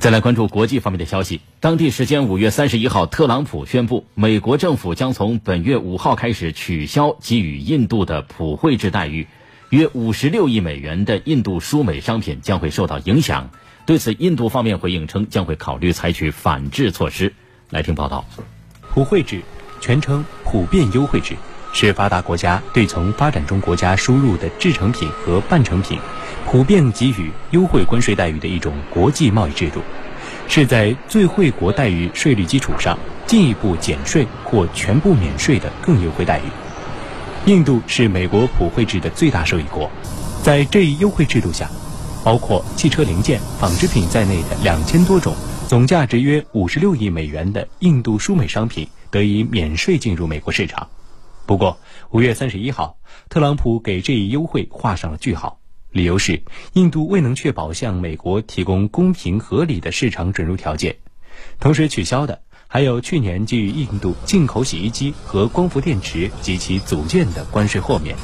再来关注国际方面的消息。当地时间五月三十一号，特朗普宣布，美国政府将从本月五号开始取消给予印度的普惠制待遇，约五十六亿美元的印度输美商品将会受到影响。对此，印度方面回应称，将会考虑采取反制措施。来听报道。普惠制，全称普遍优惠制，是发达国家对从发展中国家输入的制成品和半成品。普遍给予优惠关税待遇的一种国际贸易制度，是在最惠国待遇税率基础上进一步减税或全部免税的更优惠待遇。印度是美国普惠制的最大受益国，在这一优惠制度下，包括汽车零件、纺织品在内的两千多种、总价值约五十六亿美元的印度输美商品得以免税进入美国市场。不过，五月三十一号，特朗普给这一优惠画上了句号。理由是，印度未能确保向美国提供公平合理的市场准入条件，同时取消的还有去年给予印度进口洗衣机和光伏电池及其组件的关税豁免。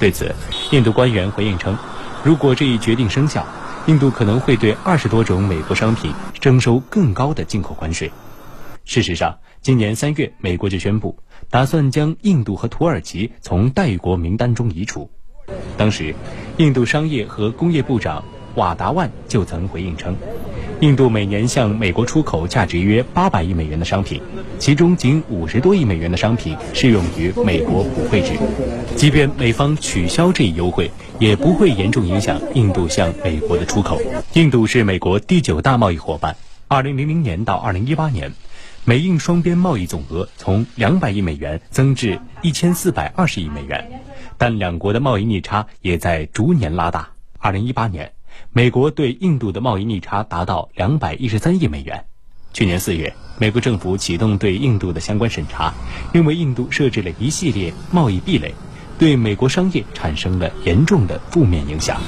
对此，印度官员回应称，如果这一决定生效，印度可能会对二十多种美国商品征收更高的进口关税。事实上，今年三月，美国就宣布打算将印度和土耳其从待遇国名单中移除。当时，印度商业和工业部长瓦达万就曾回应称，印度每年向美国出口价值约八百亿美元的商品，其中仅五十多亿美元的商品适用于美国普惠制。即便美方取消这一优惠，也不会严重影响印度向美国的出口。印度是美国第九大贸易伙伴。二零零零年到二零一八年，美印双边贸易总额从两百亿美元增至一千四百二十亿美元。但两国的贸易逆差也在逐年拉大。二零一八年，美国对印度的贸易逆差达到两百一十三亿美元。去年四月，美国政府启动对印度的相关审查，认为印度设置了一系列贸易壁垒，对美国商业产生了严重的负面影响。